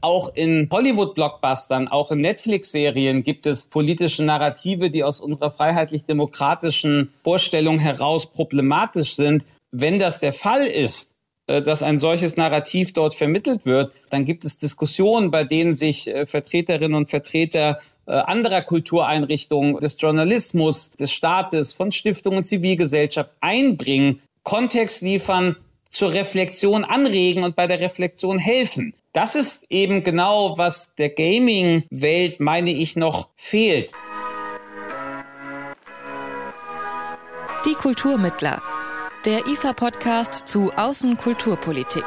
Auch in Hollywood-Blockbustern, auch in Netflix-Serien gibt es politische Narrative, die aus unserer freiheitlich-demokratischen Vorstellung heraus problematisch sind. Wenn das der Fall ist, äh, dass ein solches Narrativ dort vermittelt wird, dann gibt es Diskussionen, bei denen sich äh, Vertreterinnen und Vertreter äh, anderer Kultureinrichtungen, des Journalismus, des Staates, von Stiftungen und Zivilgesellschaft einbringen, Kontext liefern, zur Reflexion anregen und bei der Reflexion helfen. Das ist eben genau, was der Gaming-Welt, meine ich, noch fehlt. Die Kulturmittler. Der IFA-Podcast zu Außenkulturpolitik.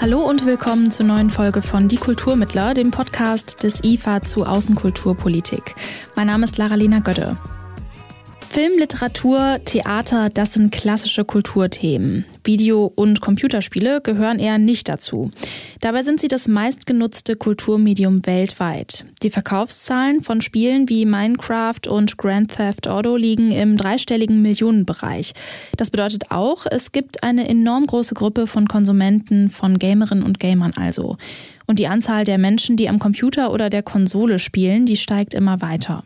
Hallo und willkommen zur neuen Folge von Die Kulturmittler, dem Podcast des IFA zu Außenkulturpolitik. Mein Name ist Lara-Lena Götte. Film, Literatur, Theater, das sind klassische Kulturthemen. Video- und Computerspiele gehören eher nicht dazu. Dabei sind sie das meistgenutzte Kulturmedium weltweit. Die Verkaufszahlen von Spielen wie Minecraft und Grand Theft Auto liegen im dreistelligen Millionenbereich. Das bedeutet auch, es gibt eine enorm große Gruppe von Konsumenten, von Gamerinnen und Gamern also. Und die Anzahl der Menschen, die am Computer oder der Konsole spielen, die steigt immer weiter.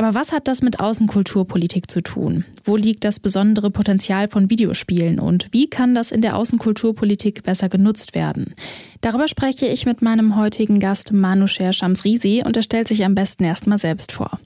Aber was hat das mit Außenkulturpolitik zu tun? Wo liegt das besondere Potenzial von Videospielen und wie kann das in der Außenkulturpolitik besser genutzt werden? Darüber spreche ich mit meinem heutigen Gast Manusher Shamsrisi und er stellt sich am besten erstmal selbst vor.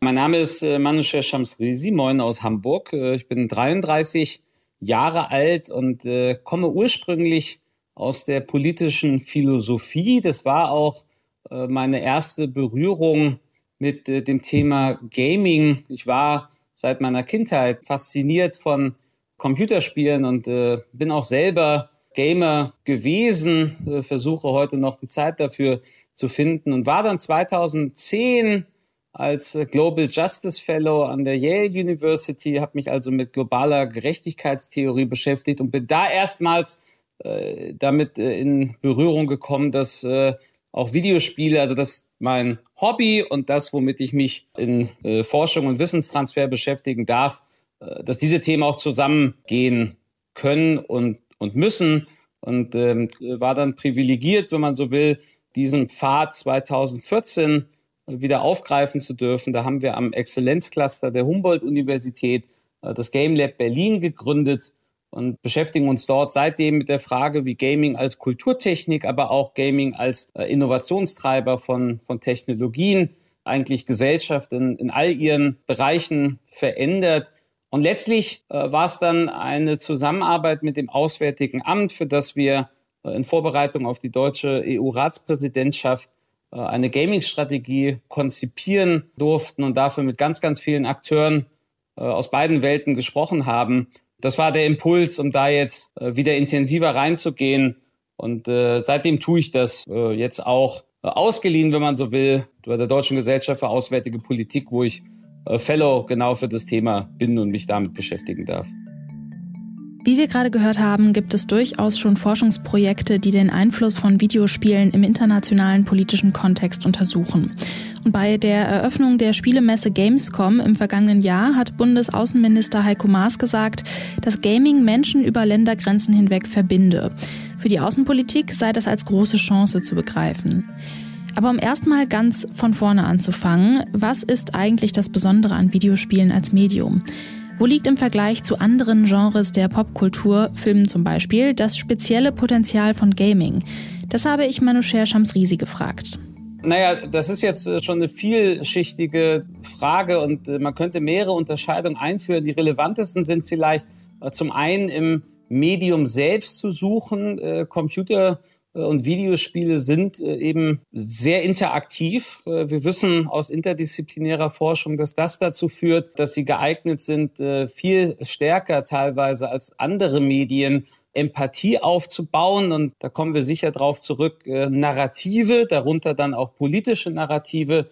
Mein Name ist äh, Manusher Shamsrisi, moin aus Hamburg. Äh, ich bin 33 Jahre alt und äh, komme ursprünglich aus der politischen Philosophie. Das war auch meine erste Berührung mit äh, dem Thema Gaming. Ich war seit meiner Kindheit fasziniert von Computerspielen und äh, bin auch selber Gamer gewesen, äh, versuche heute noch die Zeit dafür zu finden und war dann 2010 als Global Justice Fellow an der Yale University, habe mich also mit globaler Gerechtigkeitstheorie beschäftigt und bin da erstmals äh, damit äh, in Berührung gekommen, dass äh, auch Videospiele, also das mein Hobby und das, womit ich mich in äh, Forschung und Wissenstransfer beschäftigen darf, äh, dass diese Themen auch zusammengehen können und, und müssen. Und ähm, war dann privilegiert, wenn man so will, diesen Pfad 2014 wieder aufgreifen zu dürfen. Da haben wir am Exzellenzcluster der Humboldt-Universität äh, das Game Lab Berlin gegründet und beschäftigen uns dort seitdem mit der Frage, wie Gaming als Kulturtechnik, aber auch Gaming als äh, Innovationstreiber von, von Technologien eigentlich Gesellschaft in, in all ihren Bereichen verändert. Und letztlich äh, war es dann eine Zusammenarbeit mit dem Auswärtigen Amt, für das wir äh, in Vorbereitung auf die deutsche EU-Ratspräsidentschaft äh, eine Gaming-Strategie konzipieren durften und dafür mit ganz, ganz vielen Akteuren äh, aus beiden Welten gesprochen haben. Das war der Impuls, um da jetzt äh, wieder intensiver reinzugehen. Und äh, seitdem tue ich das äh, jetzt auch äh, ausgeliehen, wenn man so will, bei der Deutschen Gesellschaft für Auswärtige Politik, wo ich äh, Fellow genau für das Thema bin und mich damit beschäftigen darf. Wie wir gerade gehört haben, gibt es durchaus schon Forschungsprojekte, die den Einfluss von Videospielen im internationalen politischen Kontext untersuchen. Und bei der Eröffnung der Spielemesse Gamescom im vergangenen Jahr hat Bundesaußenminister Heiko Maas gesagt, dass Gaming Menschen über Ländergrenzen hinweg verbinde. Für die Außenpolitik sei das als große Chance zu begreifen. Aber um erstmal ganz von vorne anzufangen, was ist eigentlich das Besondere an Videospielen als Medium? Wo liegt im Vergleich zu anderen Genres der Popkultur, Filmen zum Beispiel, das spezielle Potenzial von Gaming? Das habe ich Manusher Shamsrisi gefragt. Naja, das ist jetzt äh, schon eine vielschichtige Frage und äh, man könnte mehrere Unterscheidungen einführen. Die relevantesten sind vielleicht äh, zum einen im Medium selbst zu suchen. Computer und Videospiele sind eben sehr interaktiv. Wir wissen aus interdisziplinärer Forschung, dass das dazu führt, dass sie geeignet sind, viel stärker teilweise als andere Medien Empathie aufzubauen. Und da kommen wir sicher drauf zurück, Narrative, darunter dann auch politische Narrative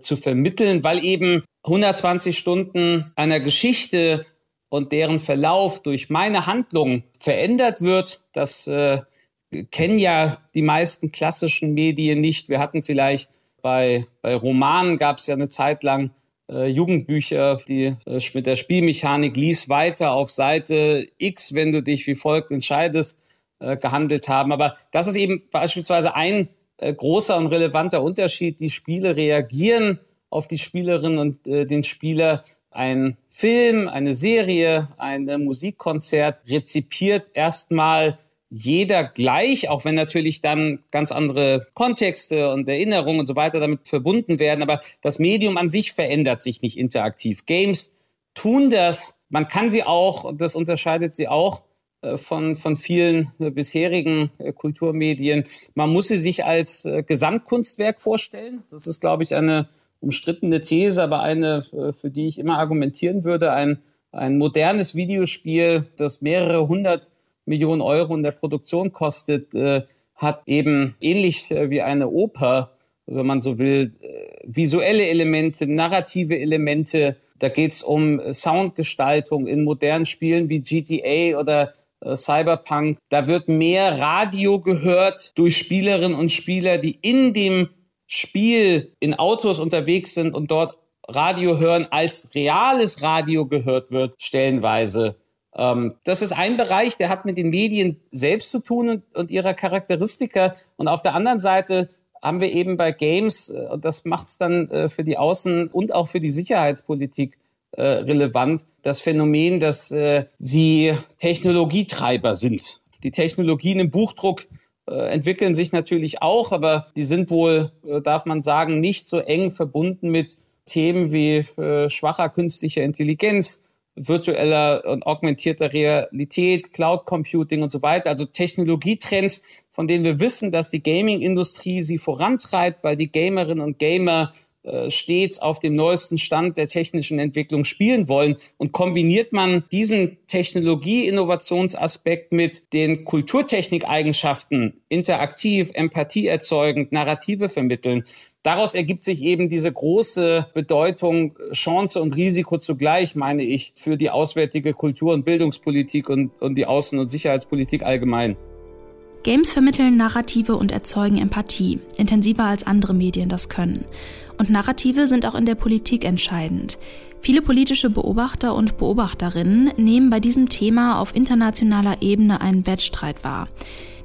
zu vermitteln, weil eben 120 Stunden einer Geschichte und deren Verlauf durch meine Handlung verändert wird. Das äh, kennen ja die meisten klassischen Medien nicht. Wir hatten vielleicht bei, bei Romanen gab es ja eine Zeit lang äh, Jugendbücher, die äh, mit der Spielmechanik lies weiter auf Seite X, wenn du dich wie folgt entscheidest, äh, gehandelt haben. Aber das ist eben beispielsweise ein äh, großer und relevanter Unterschied. Die Spiele reagieren auf die Spielerin und äh, den Spieler. Ein Film, eine Serie, ein Musikkonzert rezipiert erstmal jeder gleich, auch wenn natürlich dann ganz andere Kontexte und Erinnerungen und so weiter damit verbunden werden. Aber das Medium an sich verändert sich nicht interaktiv. Games tun das. Man kann sie auch, und das unterscheidet sie auch äh, von, von vielen äh, bisherigen äh, Kulturmedien. Man muss sie sich als Gesamtkunstwerk vorstellen. Das ist, glaube ich, eine umstrittene These, aber eine, für die ich immer argumentieren würde. Ein, ein modernes Videospiel, das mehrere hundert Millionen Euro in der Produktion kostet, äh, hat eben ähnlich äh, wie eine Oper, wenn man so will, äh, visuelle Elemente, narrative Elemente. Da geht's um Soundgestaltung in modernen Spielen wie GTA oder Cyberpunk. Da wird mehr Radio gehört durch Spielerinnen und Spieler, die in dem Spiel in Autos unterwegs sind und dort Radio hören, als reales Radio gehört wird, stellenweise. Ähm, das ist ein Bereich, der hat mit den Medien selbst zu tun und, und ihrer Charakteristika. Und auf der anderen Seite haben wir eben bei Games, äh, und das macht es dann äh, für die Außen- und auch für die Sicherheitspolitik äh, relevant, das Phänomen, dass sie Technologietreiber sind. Die Technologien im Buchdruck entwickeln sich natürlich auch, aber die sind wohl, darf man sagen, nicht so eng verbunden mit Themen wie schwacher künstlicher Intelligenz, virtueller und augmentierter Realität, Cloud Computing und so weiter, also Technologietrends, von denen wir wissen, dass die Gaming-Industrie sie vorantreibt, weil die Gamerinnen und Gamer äh, stets auf dem neuesten Stand der technischen Entwicklung spielen wollen. Und kombiniert man diesen Technologie-Innovationsaspekt mit den Kulturtechnikeigenschaften, interaktiv, Empathie erzeugend, Narrative vermitteln, daraus ergibt sich eben diese große Bedeutung, Chance und Risiko zugleich, meine ich, für die auswärtige Kultur- und Bildungspolitik und, und die Außen- und Sicherheitspolitik allgemein. Games vermitteln Narrative und erzeugen Empathie, intensiver als andere Medien das können. Und Narrative sind auch in der Politik entscheidend. Viele politische Beobachter und Beobachterinnen nehmen bei diesem Thema auf internationaler Ebene einen Wettstreit wahr.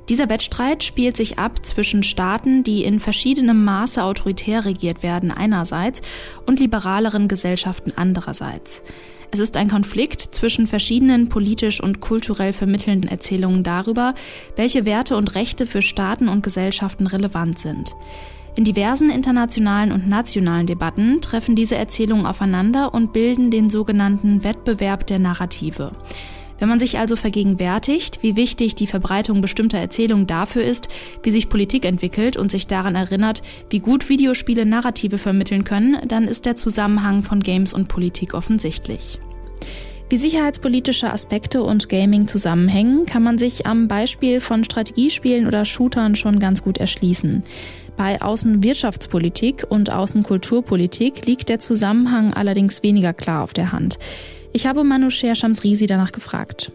Dieser Wettstreit spielt sich ab zwischen Staaten, die in verschiedenem Maße autoritär regiert werden einerseits und liberaleren Gesellschaften andererseits. Es ist ein Konflikt zwischen verschiedenen politisch und kulturell vermittelnden Erzählungen darüber, welche Werte und Rechte für Staaten und Gesellschaften relevant sind. In diversen internationalen und nationalen Debatten treffen diese Erzählungen aufeinander und bilden den sogenannten Wettbewerb der Narrative. Wenn man sich also vergegenwärtigt, wie wichtig die Verbreitung bestimmter Erzählungen dafür ist, wie sich Politik entwickelt und sich daran erinnert, wie gut Videospiele Narrative vermitteln können, dann ist der Zusammenhang von Games und Politik offensichtlich. Wie sicherheitspolitische Aspekte und Gaming zusammenhängen, kann man sich am Beispiel von Strategiespielen oder Shootern schon ganz gut erschließen. Bei Außenwirtschaftspolitik und Außenkulturpolitik liegt der Zusammenhang allerdings weniger klar auf der Hand. Ich habe Manoucher Shamsrizi danach gefragt.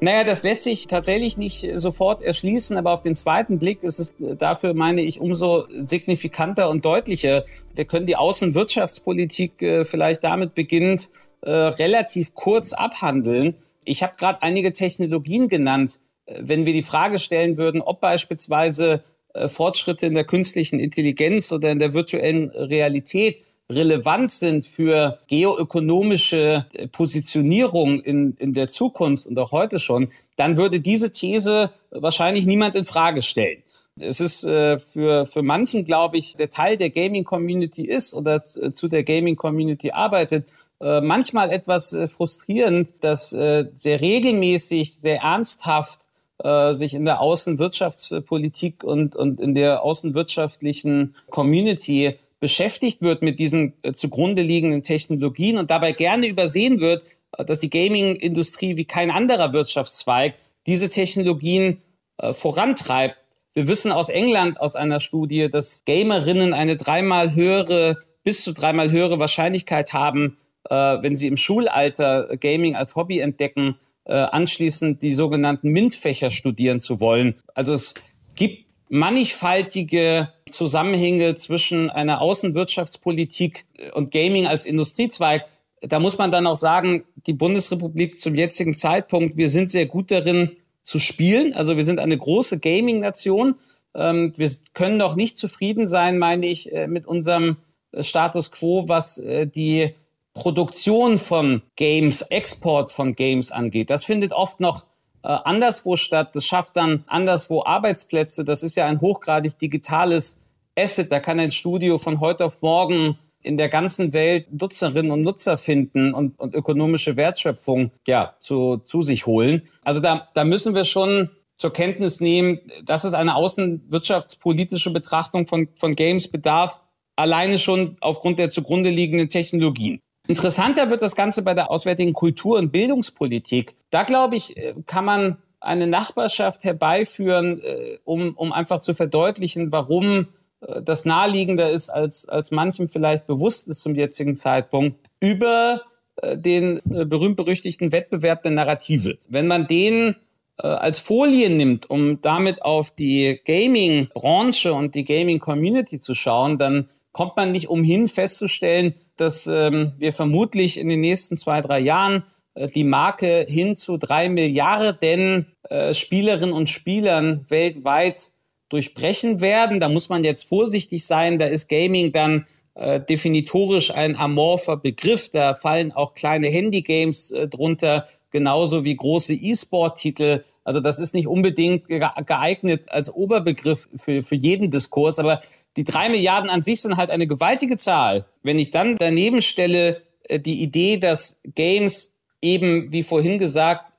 Naja, das lässt sich tatsächlich nicht sofort erschließen, aber auf den zweiten Blick ist es dafür, meine ich, umso signifikanter und deutlicher. Wir können die Außenwirtschaftspolitik äh, vielleicht damit beginnend äh, relativ kurz abhandeln. Ich habe gerade einige Technologien genannt. Äh, wenn wir die Frage stellen würden, ob beispielsweise äh, Fortschritte in der künstlichen Intelligenz oder in der virtuellen Realität relevant sind für geoökonomische äh, Positionierung in, in der Zukunft und auch heute schon, dann würde diese These wahrscheinlich niemand in Frage stellen. Es ist äh, für, für manchen, glaube ich, der Teil der Gaming-Community ist oder zu der Gaming-Community arbeitet, äh, manchmal etwas äh, frustrierend, dass äh, sehr regelmäßig, sehr ernsthaft äh, sich in der Außenwirtschaftspolitik und, und in der außenwirtschaftlichen Community beschäftigt wird mit diesen äh, zugrunde liegenden Technologien und dabei gerne übersehen wird, äh, dass die Gaming-Industrie wie kein anderer Wirtschaftszweig diese Technologien äh, vorantreibt. Wir wissen aus England aus einer Studie, dass Gamerinnen eine dreimal höhere, bis zu dreimal höhere Wahrscheinlichkeit haben, wenn sie im Schulalter Gaming als Hobby entdecken, anschließend die sogenannten MINT-Fächer studieren zu wollen. Also es gibt mannigfaltige Zusammenhänge zwischen einer Außenwirtschaftspolitik und Gaming als Industriezweig. Da muss man dann auch sagen, die Bundesrepublik zum jetzigen Zeitpunkt, wir sind sehr gut darin zu spielen. Also wir sind eine große Gaming-Nation. Ähm, wir können doch nicht zufrieden sein, meine ich, äh, mit unserem Status quo, was äh, die Produktion von Games, Export von Games angeht. Das findet oft noch äh, anderswo statt. Das schafft dann anderswo Arbeitsplätze. Das ist ja ein hochgradig digitales Asset. Da kann ein Studio von heute auf morgen in der ganzen Welt Nutzerinnen und Nutzer finden und, und ökonomische Wertschöpfung ja zu, zu sich holen. Also da, da müssen wir schon zur Kenntnis nehmen, dass es eine außenwirtschaftspolitische Betrachtung von, von Games bedarf, alleine schon aufgrund der zugrunde liegenden Technologien. Interessanter wird das Ganze bei der auswärtigen Kultur- und Bildungspolitik. Da, glaube ich, äh, kann man eine Nachbarschaft herbeiführen, äh, um, um einfach zu verdeutlichen, warum äh, das naheliegender ist, als, als manchem vielleicht bewusst ist zum jetzigen Zeitpunkt, über den berühmt-berüchtigten Wettbewerb der Narrative. Wenn man den als Folie nimmt, um damit auf die Gaming-Branche und die Gaming-Community zu schauen, dann kommt man nicht umhin festzustellen, dass ähm, wir vermutlich in den nächsten zwei, drei Jahren äh, die Marke hin zu drei Milliarden äh, Spielerinnen und Spielern weltweit durchbrechen werden. Da muss man jetzt vorsichtig sein. Da ist Gaming dann äh, definitorisch ein amorpher Begriff. Da fallen auch kleine Handygames äh, drunter, genauso wie große E-Sport-Titel. Also das ist nicht unbedingt geeignet als Oberbegriff für, für jeden Diskurs, aber die drei Milliarden an sich sind halt eine gewaltige Zahl. Wenn ich dann daneben stelle äh, die Idee, dass Games eben, wie vorhin gesagt,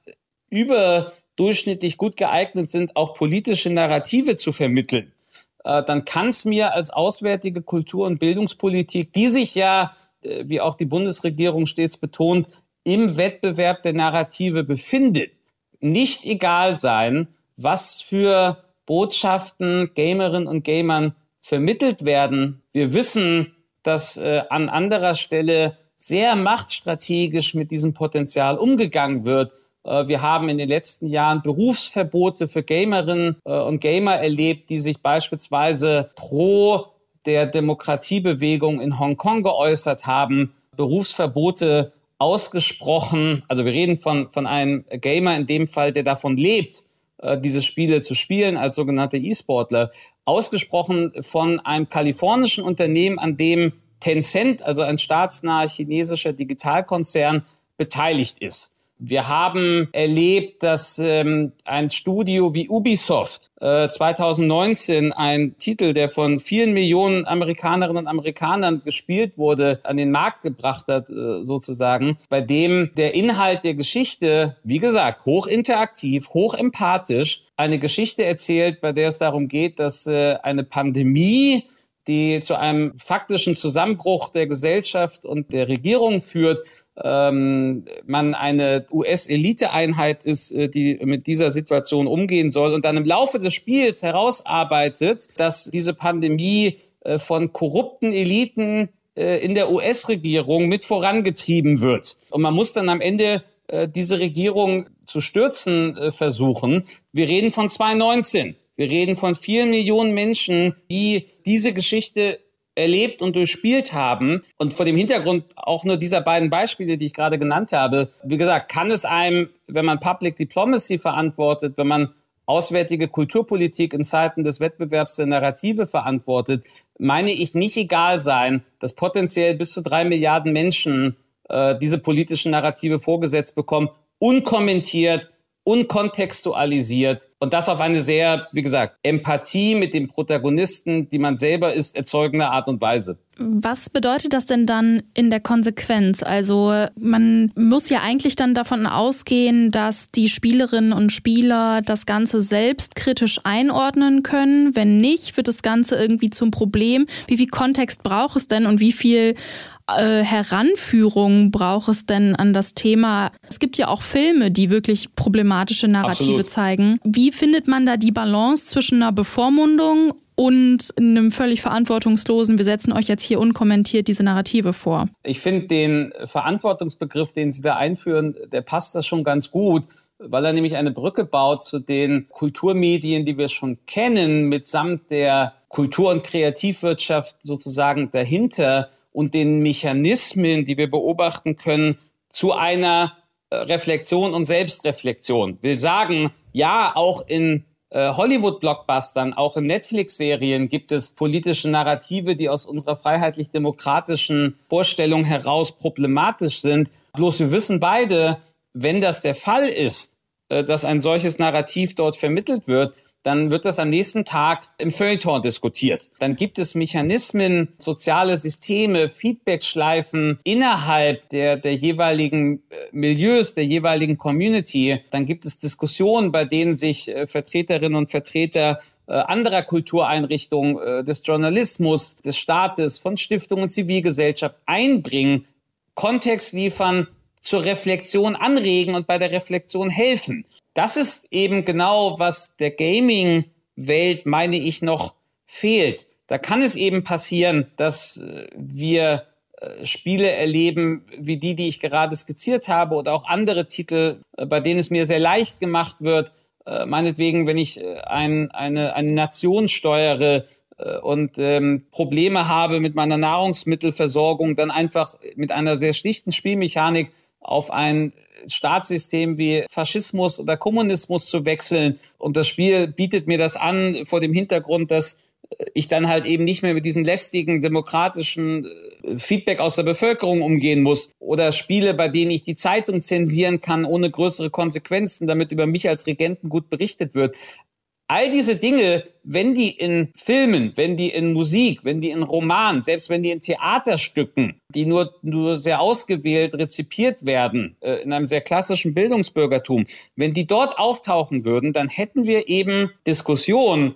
überdurchschnittlich gut geeignet sind, auch politische Narrative zu vermitteln, äh, dann kann es mir als auswärtige Kultur- und Bildungspolitik, die sich ja, äh, wie auch die Bundesregierung stets betont, im Wettbewerb der Narrative befindet, nicht egal sein, was für Botschaften Gamerinnen und Gamern vermittelt werden. Wir wissen, dass äh, an anderer Stelle sehr machtstrategisch mit diesem Potenzial umgegangen wird. Äh, wir haben in den letzten Jahren Berufsverbote für Gamerinnen äh, und Gamer erlebt, die sich beispielsweise pro der Demokratiebewegung in Hongkong geäußert haben, Berufsverbote ausgesprochen. Also wir reden von, von einem Gamer in dem Fall, der davon lebt, äh, diese Spiele zu spielen als sogenannte E-Sportler ausgesprochen von einem kalifornischen Unternehmen, an dem Tencent, also ein staatsnaher chinesischer Digitalkonzern, beteiligt ist. Wir haben erlebt, dass ähm, ein Studio wie Ubisoft äh, 2019 ein Titel, der von vielen Millionen Amerikanerinnen und Amerikanern gespielt wurde, an den Markt gebracht hat, äh, sozusagen, bei dem der Inhalt der Geschichte, wie gesagt, hochinteraktiv, hochempathisch, eine Geschichte erzählt, bei der es darum geht, dass äh, eine Pandemie die zu einem faktischen Zusammenbruch der Gesellschaft und der Regierung führt, ähm, man eine US-Eliteeinheit ist, äh, die mit dieser Situation umgehen soll und dann im Laufe des Spiels herausarbeitet, dass diese Pandemie äh, von korrupten Eliten äh, in der US-Regierung mit vorangetrieben wird. Und man muss dann am Ende äh, diese Regierung zu stürzen äh, versuchen. Wir reden von 2019. Wir reden von vielen Millionen Menschen, die diese Geschichte erlebt und durchspielt haben. Und vor dem Hintergrund auch nur dieser beiden Beispiele, die ich gerade genannt habe, wie gesagt, kann es einem, wenn man Public Diplomacy verantwortet, wenn man auswärtige Kulturpolitik in Zeiten des Wettbewerbs der Narrative verantwortet, meine ich nicht egal sein, dass potenziell bis zu drei Milliarden Menschen äh, diese politischen Narrative vorgesetzt bekommen, unkommentiert, unkontextualisiert und das auf eine sehr, wie gesagt, Empathie mit dem Protagonisten, die man selber ist, erzeugende Art und Weise. Was bedeutet das denn dann in der Konsequenz? Also man muss ja eigentlich dann davon ausgehen, dass die Spielerinnen und Spieler das Ganze selbstkritisch einordnen können. Wenn nicht, wird das Ganze irgendwie zum Problem. Wie viel Kontext braucht es denn und wie viel äh, Heranführung braucht es denn an das Thema? Es gibt ja auch Filme, die wirklich problematische Narrative Absolut. zeigen. Wie findet man da die Balance zwischen einer Bevormundung und einem völlig verantwortungslosen, wir setzen euch jetzt hier unkommentiert diese Narrative vor? Ich finde den Verantwortungsbegriff, den Sie da einführen, der passt das schon ganz gut weil er nämlich eine Brücke baut zu den Kulturmedien, die wir schon kennen, mitsamt der Kultur- und Kreativwirtschaft sozusagen dahinter und den Mechanismen, die wir beobachten können, zu einer äh, Reflexion und Selbstreflexion. Will sagen, ja, auch in äh, Hollywood-Blockbustern, auch in Netflix-Serien gibt es politische Narrative, die aus unserer freiheitlich-demokratischen Vorstellung heraus problematisch sind. Bloß wir wissen beide, wenn das der Fall ist, äh, dass ein solches Narrativ dort vermittelt wird, dann wird das am nächsten Tag im Feuilleton diskutiert. Dann gibt es Mechanismen, soziale Systeme, Feedbackschleifen innerhalb der, der jeweiligen äh, Milieus, der jeweiligen Community. Dann gibt es Diskussionen, bei denen sich äh, Vertreterinnen und Vertreter anderer Kultureinrichtungen, des Journalismus, des Staates, von Stiftungen und Zivilgesellschaft einbringen, Kontext liefern, zur Reflexion anregen und bei der Reflexion helfen. Das ist eben genau, was der Gaming-Welt, meine ich, noch fehlt. Da kann es eben passieren, dass äh, wir äh, Spiele erleben, wie die, die ich gerade skizziert habe, oder auch andere Titel, äh, bei denen es mir sehr leicht gemacht wird, meinetwegen, wenn ich ein, eine, eine Nation steuere, und ähm, Probleme habe mit meiner Nahrungsmittelversorgung, dann einfach mit einer sehr schlichten Spielmechanik auf ein Staatssystem wie Faschismus oder Kommunismus zu wechseln. Und das Spiel bietet mir das an vor dem Hintergrund, dass ich dann halt eben nicht mehr mit diesen lästigen demokratischen äh, Feedback aus der Bevölkerung umgehen muss oder Spiele, bei denen ich die Zeitung zensieren kann ohne größere Konsequenzen, damit über mich als Regenten gut berichtet wird. All diese Dinge, wenn die in Filmen, wenn die in Musik, wenn die in Romanen, selbst wenn die in Theaterstücken, die nur, nur sehr ausgewählt rezipiert werden, äh, in einem sehr klassischen Bildungsbürgertum, wenn die dort auftauchen würden, dann hätten wir eben Diskussionen.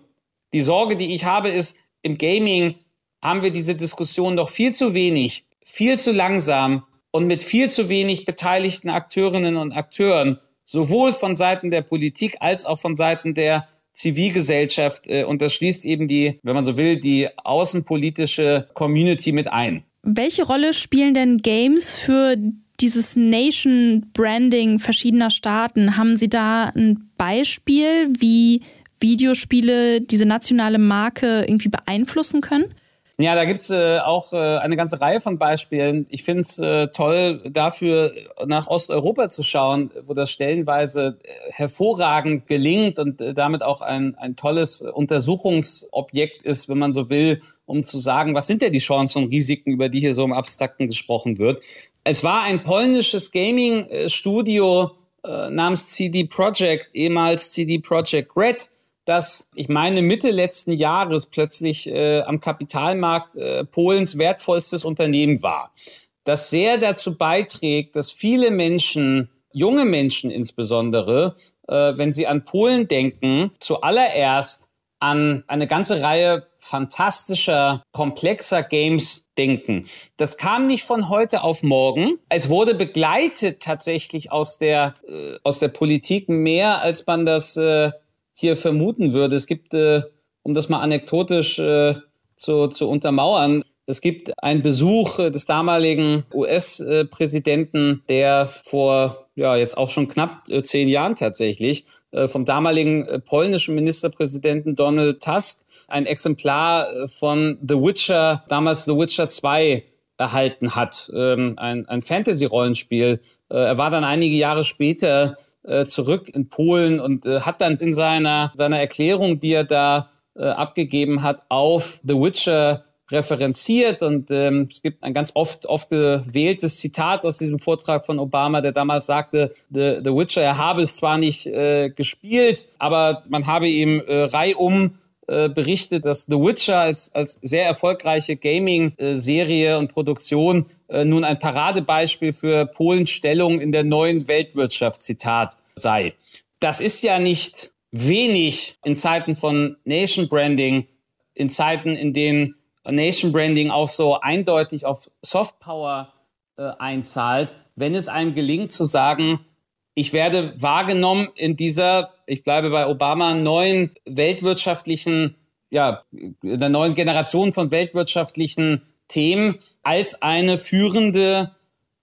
Die Sorge, die ich habe, ist, im Gaming haben wir diese Diskussion doch viel zu wenig, viel zu langsam und mit viel zu wenig beteiligten Akteurinnen und Akteuren, sowohl von Seiten der Politik als auch von Seiten der Zivilgesellschaft äh, und das schließt eben die, wenn man so will, die außenpolitische Community mit ein. Welche Rolle spielen denn Games für dieses Nation Branding verschiedener Staaten? Haben Sie da ein Beispiel, wie Videospiele diese nationale Marke irgendwie beeinflussen können? Ja, da gibt's äh, auch äh, eine ganze Reihe von Beispielen. Ich finde es äh, toll, dafür nach Osteuropa zu schauen, wo das stellenweise äh, hervorragend gelingt und äh, damit auch ein, ein tolles Untersuchungsobjekt ist, wenn man so will, um zu sagen, was sind denn die Chancen und Risiken, über die hier so im Abstrakten gesprochen wird. Es war ein polnisches Gaming-Studio äh, namens CD Projekt, ehemals CD Projekt Red, dass ich meine Mitte letzten Jahres plötzlich äh, am Kapitalmarkt äh, Polens wertvollstes Unternehmen war. Das sehr dazu beiträgt, dass viele Menschen, junge Menschen insbesondere, äh, wenn sie an Polen denken, zuallererst an eine ganze Reihe fantastischer, komplexer Games denken. Das kam nicht von heute auf morgen. Es wurde begleitet tatsächlich aus der, äh, aus der Politik mehr, als man das äh, hier vermuten würde. Es gibt, äh, um das mal anekdotisch äh, zu, zu untermauern, es gibt einen Besuch äh, des damaligen US-Präsidenten, der vor ja jetzt auch schon knapp äh, zehn Jahren tatsächlich äh, vom damaligen polnischen Ministerpräsidenten Donald Tusk ein Exemplar von The Witcher, damals The Witcher 2 erhalten hat, ähm, ein, ein Fantasy-Rollenspiel. er war dann einige Jahre später äh, zurück in Polen und äh, hat dann in seiner, seiner Erklärung, die er da äh, abgegeben hat, auf The Witcher referenziert und ähm, es gibt ein ganz oft oft gewähltes Zitat aus diesem Vortrag von Obama, der damals sagte, The, The Witcher, er habe es zwar nicht äh, gespielt, aber man habe ihm äh, reihum äh, berichtet, dass The Witcher als, als sehr erfolgreiche Gaming-Serie und Produktion äh, nun ein Paradebeispiel für Polens Stellung in der neuen Weltwirtschaft, Zitat, sei. Das ist ja nicht wenig in Zeiten von Nation Branding, in Zeiten, in denen Nation Branding auch so eindeutig auf Soft Power äh, einzahlt, wenn es einem gelingt zu sagen, ich werde wahrgenommen in dieser, ich bleibe bei Obama, neuen weltwirtschaftlichen, ja, der neuen Generation von weltwirtschaftlichen Themen als eine führende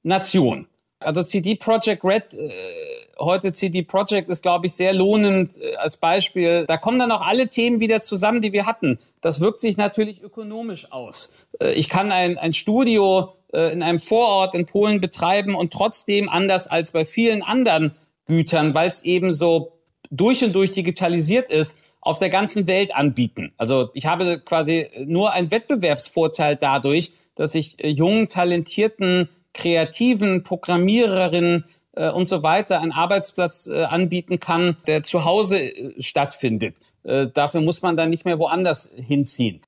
Nation. Also CD Projekt Red äh, heute CD Projekt ist, glaube ich, sehr lohnend äh, als Beispiel. Da kommen dann auch alle Themen wieder zusammen, die wir hatten. Das wirkt sich natürlich ökonomisch aus. Äh, ich kann ein, ein Studio äh, in einem Vorort in Polen betreiben und trotzdem anders als bei vielen anderen Gütern, weil es eben so durch und durch digitalisiert ist, auf der ganzen Welt anbieten. Also ich habe quasi nur einen Wettbewerbsvorteil dadurch, dass ich jungen, talentierten, kreativen Programmiererinnen äh, und so weiter einen Arbeitsplatz äh, anbieten kann, der zu Hause äh, stattfindet. Äh, dafür muss man dann nicht mehr woanders hinziehen.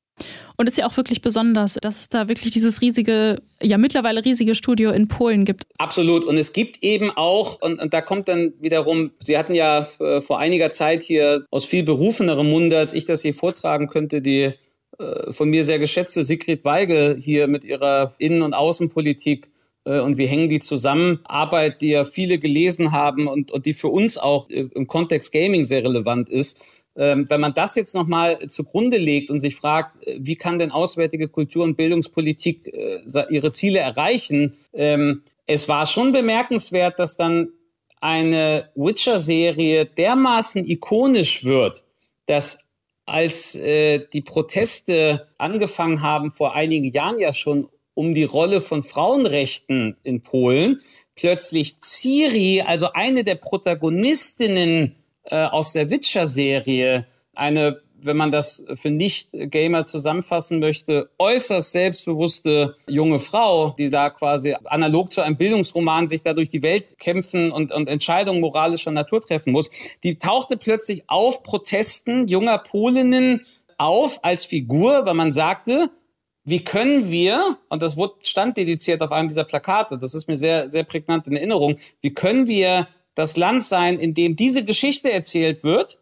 Und es ist ja auch wirklich besonders, dass es da wirklich dieses riesige, ja mittlerweile riesige Studio in Polen gibt. Absolut. Und es gibt eben auch, und, und da kommt dann wiederum, Sie hatten ja äh, vor einiger Zeit hier aus viel berufenerem Munde, als ich das hier vortragen könnte, die äh, von mir sehr geschätzte Sigrid Weigel hier mit ihrer Innen- und Außenpolitik und wie hängen die zusammen? Arbeit, die ja viele gelesen haben und, und die für uns auch äh, im Kontext Gaming sehr relevant ist ähm, wenn man das jetzt nochmal zugrunde legt und sich fragt, äh, wie kann denn auswärtige Kultur- und Bildungspolitik äh, ihre Ziele erreichen, ähm, es war schon bemerkenswert, dass dann eine Witcher-Serie dermaßen ikonisch wird, dass als äh, die Proteste angefangen haben, vor einigen Jahren ja schon um die Rolle von Frauenrechten in Polen, plötzlich Ciri, also eine der Protagonistinnen äh, aus der Witcher-Serie eine, wenn man das für Nicht-Gamer zusammenfassen möchte, äußerst selbstbewusste junge Frau, die da quasi analog zu einem Bildungsroman sich da durch die Welt kämpfen und, und Entscheidungen moralischer Natur treffen muss, die tauchte plötzlich auf Protesten junger Polinnen auf als Figur, weil man sagte, wie können wir, und das stand dediziert auf einem dieser Plakate, das ist mir sehr, sehr prägnant in Erinnerung, wie können wir das Land sein, in dem diese Geschichte erzählt wird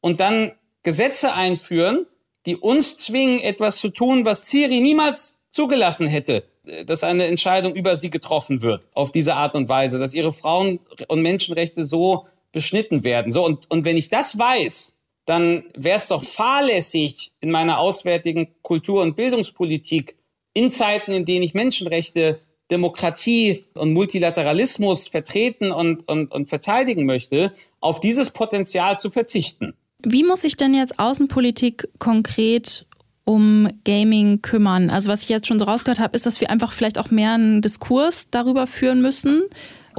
und dann Gesetze einführen, die uns zwingen, etwas zu tun, was Ciri niemals zugelassen hätte, dass eine Entscheidung über sie getroffen wird, auf diese Art und Weise, dass ihre Frauen- und Menschenrechte so beschnitten werden. So, und, und wenn ich das weiß, dann wäre es doch fahrlässig in meiner auswärtigen Kultur- und Bildungspolitik in Zeiten, in denen ich Menschenrechte Demokratie und Multilateralismus vertreten und, und, und verteidigen möchte, auf dieses Potenzial zu verzichten. Wie muss sich denn jetzt Außenpolitik konkret um Gaming kümmern? Also was ich jetzt schon so rausgehört habe, ist, dass wir einfach vielleicht auch mehr einen Diskurs darüber führen müssen,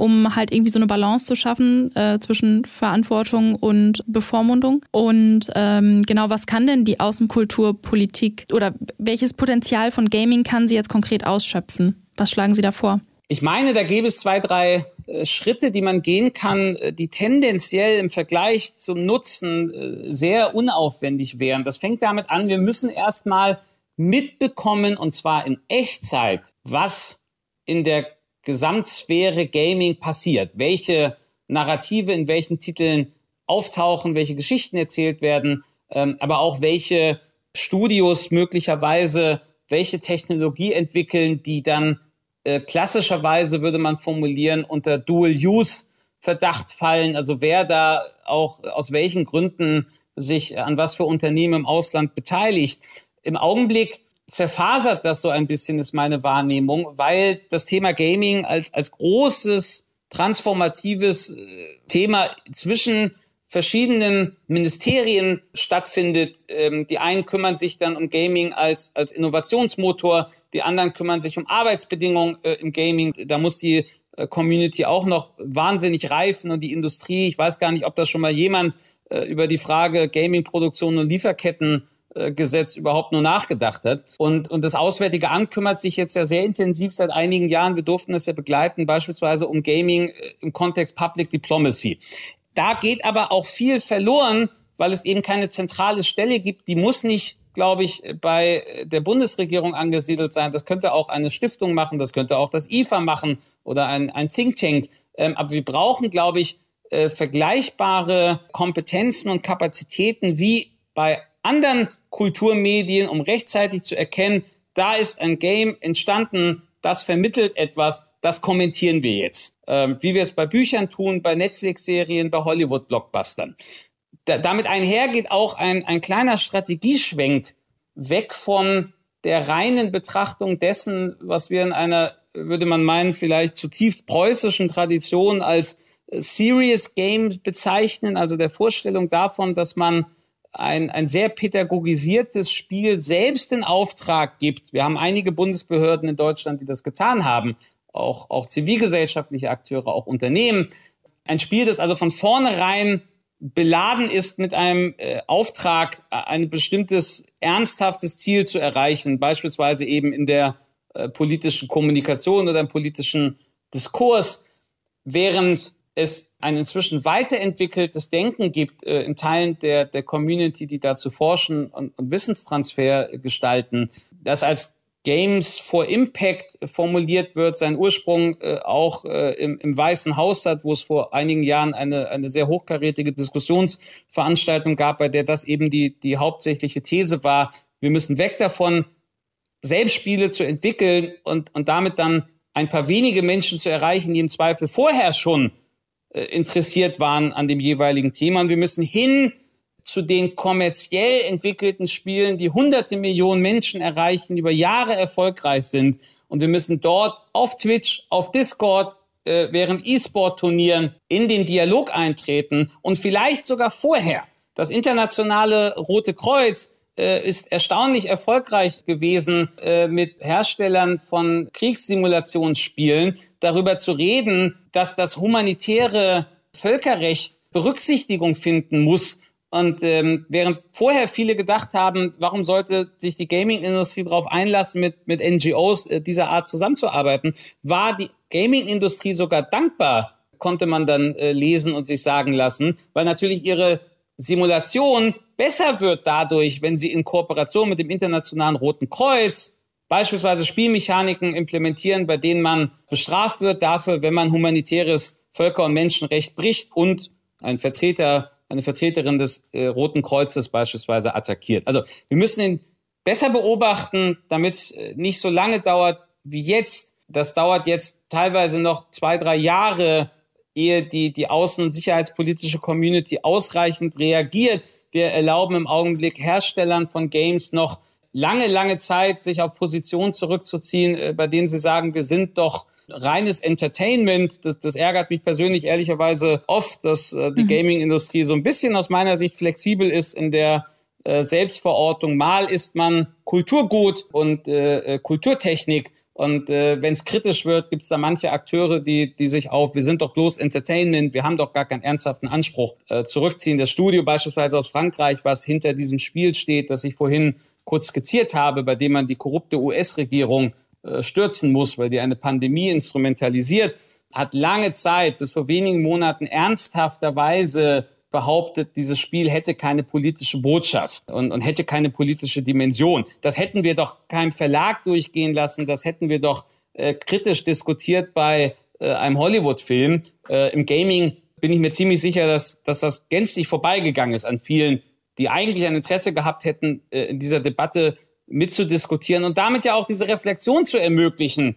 um halt irgendwie so eine Balance zu schaffen äh, zwischen Verantwortung und Bevormundung. Und ähm, genau, was kann denn die Außenkulturpolitik oder welches Potenzial von Gaming kann sie jetzt konkret ausschöpfen? Was schlagen Sie da vor? Ich meine, da gäbe es zwei, drei äh, Schritte, die man gehen kann, äh, die tendenziell im Vergleich zum Nutzen äh, sehr unaufwendig wären. Das fängt damit an, wir müssen erstmal mitbekommen, und zwar in Echtzeit, was in der Gesamtsphäre Gaming passiert, welche Narrative in welchen Titeln auftauchen, welche Geschichten erzählt werden, ähm, aber auch welche Studios möglicherweise welche Technologie entwickeln, die dann äh, klassischerweise würde man formulieren unter Dual-Use-Verdacht fallen. Also wer da auch aus welchen Gründen sich an was für Unternehmen im Ausland beteiligt. Im Augenblick zerfasert das so ein bisschen, ist meine Wahrnehmung, weil das Thema Gaming als, als großes transformatives äh, Thema zwischen verschiedenen Ministerien stattfindet. Ähm, die einen kümmern sich dann um Gaming als, als Innovationsmotor, die anderen kümmern sich um Arbeitsbedingungen äh, im Gaming. Da muss die äh, Community auch noch wahnsinnig reifen und die Industrie. Ich weiß gar nicht, ob da schon mal jemand äh, über die Frage Gaming-Produktion und Lieferketten Gesetz überhaupt nur nachgedacht hat. Und, und das Auswärtige Amt kümmert sich jetzt ja sehr intensiv seit einigen Jahren, wir durften das ja begleiten, beispielsweise um Gaming äh, im Kontext Public Diplomacy. Da geht aber auch viel verloren, weil es eben keine zentrale Stelle gibt. Die muss nicht, glaube ich, bei der Bundesregierung angesiedelt sein. Das könnte auch eine Stiftung machen, das könnte auch das IFA machen oder ein, ein Think Tank. Ähm, aber wir brauchen, glaube ich, äh, vergleichbare Kompetenzen und Kapazitäten wie bei anderen Kulturmedien, um rechtzeitig zu erkennen, da ist ein Game entstanden, das vermittelt etwas, das kommentieren wir jetzt. Ähm, wie wir es bei Büchern tun, bei Netflix-Serien, bei Hollywood-Blockbustern. Da, damit einhergeht auch ein, ein kleiner Strategieschwenk weg von der reinen Betrachtung dessen, was wir in einer, würde man meinen, vielleicht zutiefst preußischen Tradition als Serious Game bezeichnen, also der Vorstellung davon, dass man ein, ein sehr pädagogisiertes Spiel selbst in Auftrag gibt. Wir haben einige Bundesbehörden in Deutschland, die das getan haben, auch, auch zivilgesellschaftliche Akteure, auch Unternehmen. Ein Spiel, das also von vornherein beladen ist mit einem äh, Auftrag, äh, ein bestimmtes ernsthaftes Ziel zu erreichen, beispielsweise eben in der äh, politischen Kommunikation oder im politischen Diskurs, während es ein inzwischen weiterentwickeltes Denken gibt äh, in Teilen der, der Community, die dazu forschen und, und Wissenstransfer gestalten, das als Games for Impact formuliert wird, seinen Ursprung äh, auch äh, im, im Weißen Haus hat, wo es vor einigen Jahren eine, eine sehr hochkarätige Diskussionsveranstaltung gab, bei der das eben die, die hauptsächliche These war, wir müssen weg davon, selbst Spiele zu entwickeln und, und damit dann ein paar wenige Menschen zu erreichen, die im Zweifel vorher schon interessiert waren an dem jeweiligen Thema. Und wir müssen hin zu den kommerziell entwickelten Spielen, die hunderte Millionen Menschen erreichen, über Jahre erfolgreich sind. Und wir müssen dort auf Twitch, auf Discord, äh, während E-Sport-Turnieren in den Dialog eintreten und vielleicht sogar vorher. Das internationale Rote Kreuz äh, ist erstaunlich erfolgreich gewesen, äh, mit Herstellern von Kriegssimulationsspielen darüber zu reden, dass das humanitäre Völkerrecht Berücksichtigung finden muss. Und ähm, während vorher viele gedacht haben, warum sollte sich die Gaming-Industrie darauf einlassen, mit, mit NGOs äh, dieser Art zusammenzuarbeiten, war die Gaming-Industrie sogar dankbar, konnte man dann äh, lesen und sich sagen lassen, weil natürlich ihre Simulation besser wird dadurch, wenn sie in Kooperation mit dem Internationalen Roten Kreuz beispielsweise Spielmechaniken implementieren, bei denen man bestraft wird dafür, wenn man humanitäres Völker- und Menschenrecht bricht und ein Vertreter eine Vertreterin des äh, Roten Kreuzes beispielsweise attackiert. Also wir müssen ihn besser beobachten, damit es äh, nicht so lange dauert wie jetzt. Das dauert jetzt teilweise noch zwei, drei Jahre, ehe die, die außen- und sicherheitspolitische Community ausreichend reagiert. Wir erlauben im Augenblick Herstellern von Games noch lange, lange Zeit, sich auf Positionen zurückzuziehen, äh, bei denen sie sagen, wir sind doch reines Entertainment. Das, das ärgert mich persönlich ehrlicherweise oft, dass äh, die mhm. Gaming-Industrie so ein bisschen aus meiner Sicht flexibel ist in der äh, Selbstverortung. Mal ist man Kulturgut und äh, äh Kulturtechnik. Und äh, wenn es kritisch wird, gibt es da manche Akteure, die, die sich auf, wir sind doch bloß Entertainment, wir haben doch gar keinen ernsthaften Anspruch, äh, zurückziehen. Das Studio beispielsweise aus Frankreich, was hinter diesem Spiel steht, das ich vorhin kurz skizziert habe, bei dem man die korrupte US-Regierung äh, stürzen muss, weil die eine Pandemie instrumentalisiert, hat lange Zeit, bis vor wenigen Monaten ernsthafterweise behauptet, dieses Spiel hätte keine politische Botschaft und, und hätte keine politische Dimension. Das hätten wir doch keinem Verlag durchgehen lassen, das hätten wir doch äh, kritisch diskutiert bei äh, einem Hollywood-Film. Äh, Im Gaming bin ich mir ziemlich sicher, dass, dass das gänzlich vorbeigegangen ist an vielen, die eigentlich ein Interesse gehabt hätten, äh, in dieser Debatte mitzudiskutieren und damit ja auch diese Reflexion zu ermöglichen,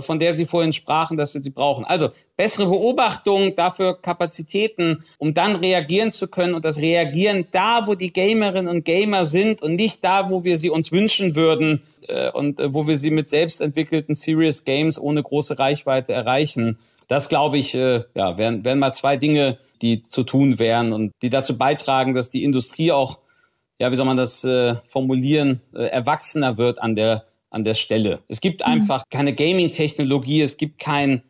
von der Sie vorhin sprachen, dass wir sie brauchen. Also bessere Beobachtung, dafür Kapazitäten, um dann reagieren zu können und das Reagieren da, wo die Gamerinnen und Gamer sind und nicht da, wo wir sie uns wünschen würden äh, und äh, wo wir sie mit selbst entwickelten Serious Games ohne große Reichweite erreichen. Das glaube ich, ja, wären, wären mal zwei Dinge, die zu tun wären und die dazu beitragen, dass die Industrie auch ja, wie soll man das äh, formulieren, äh, erwachsener wird an der, an der Stelle. Es gibt mhm. einfach keine Gaming-Technologie, es gibt kein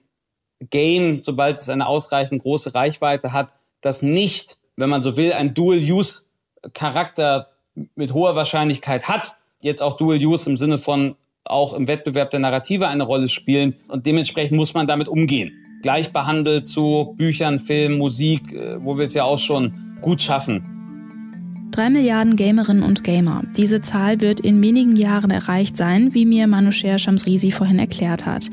Game, sobald es eine ausreichend große Reichweite hat, das nicht, wenn man so will, ein Dual-Use-Charakter mit hoher Wahrscheinlichkeit hat. Jetzt auch Dual-Use im Sinne von auch im Wettbewerb der Narrative eine Rolle spielen. Und dementsprechend muss man damit umgehen. Gleich behandelt zu Büchern, Film, Musik, äh, wo wir es ja auch schon gut schaffen, Drei Milliarden Gamerinnen und Gamer. Diese Zahl wird in wenigen Jahren erreicht sein, wie mir Manusher Shamsrisi vorhin erklärt hat.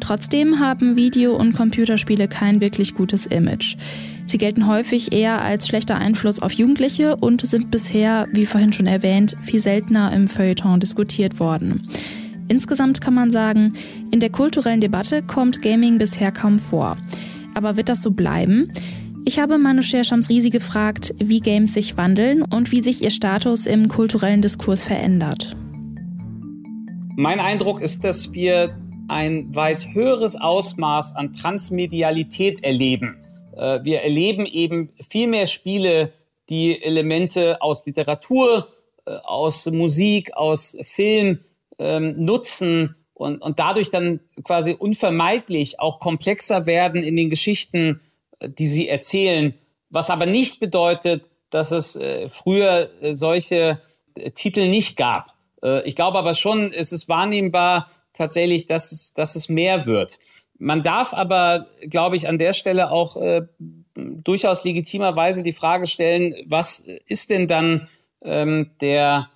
Trotzdem haben Video- und Computerspiele kein wirklich gutes Image. Sie gelten häufig eher als schlechter Einfluss auf Jugendliche und sind bisher, wie vorhin schon erwähnt, viel seltener im Feuilleton diskutiert worden. Insgesamt kann man sagen, in der kulturellen Debatte kommt Gaming bisher kaum vor. Aber wird das so bleiben? Ich habe Manoucher Shamsrisi gefragt, wie Games sich wandeln und wie sich ihr Status im kulturellen Diskurs verändert. Mein Eindruck ist, dass wir ein weit höheres Ausmaß an Transmedialität erleben. Äh, wir erleben eben viel mehr Spiele, die Elemente aus Literatur, äh, aus Musik, aus Film ähm, nutzen und, und dadurch dann quasi unvermeidlich auch komplexer werden in den Geschichten, die sie erzählen, was aber nicht bedeutet, dass es äh, früher äh, solche äh, Titel nicht gab. Ich glaube aber schon, es ist wahrnehmbar tatsächlich, dass es, dass es mehr wird. Man darf aber, glaube ich, an der Stelle auch äh, durchaus legitimerweise die Frage stellen, was ist denn dann ähm, der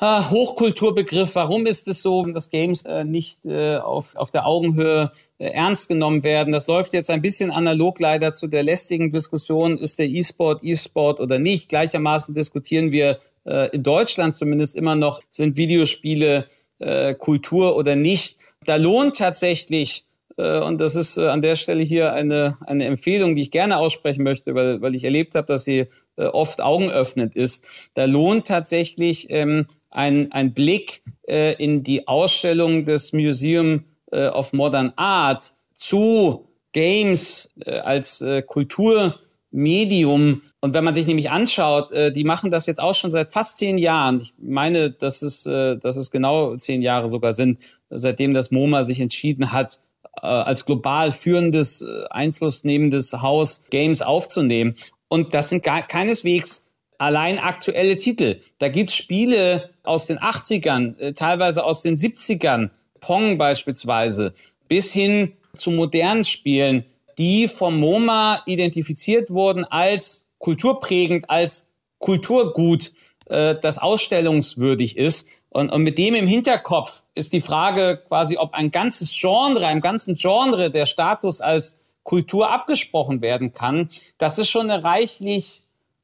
Hochkulturbegriff, warum ist es so, dass Games äh, nicht äh, auf, auf der Augenhöhe äh, ernst genommen werden? Das läuft jetzt ein bisschen analog leider zu der lästigen Diskussion, ist der E-Sport E-Sport oder nicht? Gleichermaßen diskutieren wir äh, in Deutschland zumindest immer noch, sind Videospiele äh, Kultur oder nicht? Da lohnt tatsächlich und das ist äh, an der Stelle hier eine, eine Empfehlung, die ich gerne aussprechen möchte, weil, weil ich erlebt habe, dass sie äh, oft augenöffnend ist. Da lohnt tatsächlich ähm, ein, ein Blick äh, in die Ausstellung des Museum äh, of Modern Art zu Games äh, als äh, Kulturmedium. Und wenn man sich nämlich anschaut, äh, die machen das jetzt auch schon seit fast zehn Jahren. Ich meine, dass es, äh, dass es genau zehn Jahre sogar sind, seitdem das MoMA sich entschieden hat, äh, als global führendes, äh, einflussnehmendes Haus Games aufzunehmen. Und das sind gar keineswegs allein aktuelle Titel. Da gibt's Spiele aus den 80ern, äh, teilweise aus den 70ern, Pong beispielsweise, bis hin zu modernen Spielen, die vom MoMA identifiziert wurden als kulturprägend, als Kulturgut, äh, das ausstellungswürdig ist. Und, und mit dem im Hinterkopf ist die Frage quasi, ob ein ganzes Genre, einem ganzen Genre der Status als Kultur abgesprochen werden kann. Das ist schon eine reichlich,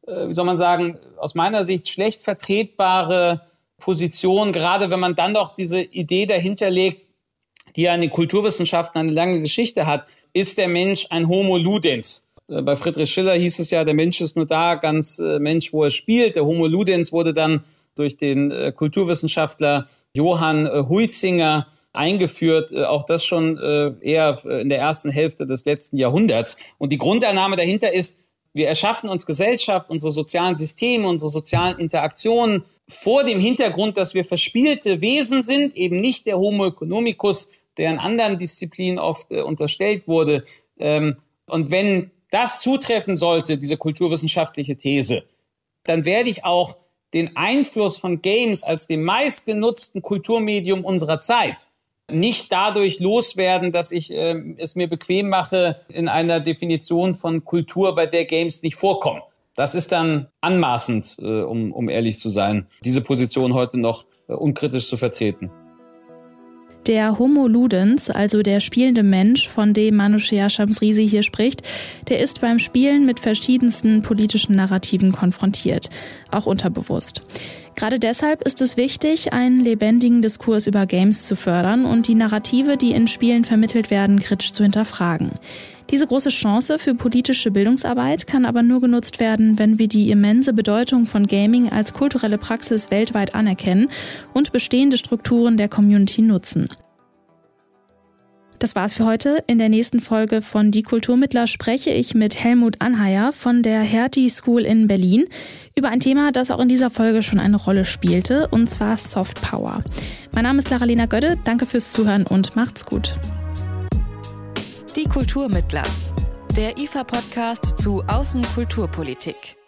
äh, wie soll man sagen, aus meiner Sicht schlecht vertretbare Position, gerade wenn man dann doch diese Idee dahinter legt, die ja in den Kulturwissenschaften eine lange Geschichte hat, ist der Mensch ein Homo ludens. Äh, bei Friedrich Schiller hieß es ja, der Mensch ist nur da, ganz äh, Mensch, wo er spielt. Der Homo ludens wurde dann durch den äh, Kulturwissenschaftler Johann äh, Huizinger eingeführt, äh, auch das schon eher in der ersten Hälfte des letzten Jahrhunderts. Und die Grundannahme dahinter ist, wir erschaffen uns Gesellschaft, unsere sozialen Systeme, unsere sozialen Interaktionen vor dem Hintergrund, dass wir verspielte Wesen sind, eben nicht der Homo economicus, der in anderen Disziplinen oft unterstellt wurde. Ähm, und wenn das zutreffen sollte, diese kulturwissenschaftliche These, dann werde ich auch den Einfluss von Games als dem meistgenutzten Kulturmedium unserer Zeit nicht dadurch loswerden, dass ich äh, es mir bequem mache in einer Definition von Kultur, bei der Games nicht vorkommen. Das ist dann anmaßend, äh, um, um ehrlich zu sein, diese Position heute noch äh, unkritisch zu vertreten. Der Homo Ludens, also der spielende Mensch, von dem Manushea Shamsrisi hier spricht, der ist beim Spielen mit verschiedensten politischen Narrativen konfrontiert, auch unterbewusst. Gerade deshalb ist es wichtig, einen lebendigen Diskurs über Games zu fördern und die Narrative, die in Spielen vermittelt werden, kritisch zu hinterfragen. Diese große Chance für politische Bildungsarbeit kann aber nur genutzt werden, wenn wir die immense Bedeutung von Gaming als kulturelle Praxis weltweit anerkennen und bestehende Strukturen der Community nutzen. Das war's für heute. In der nächsten Folge von Die Kulturmittler spreche ich mit Helmut Anheier von der Hertie School in Berlin über ein Thema, das auch in dieser Folge schon eine Rolle spielte, und zwar Soft Power. Mein Name ist Lara-Lena Gödde. Danke fürs Zuhören und macht's gut. Die Kulturmittler. Der IFA-Podcast zu Außenkulturpolitik.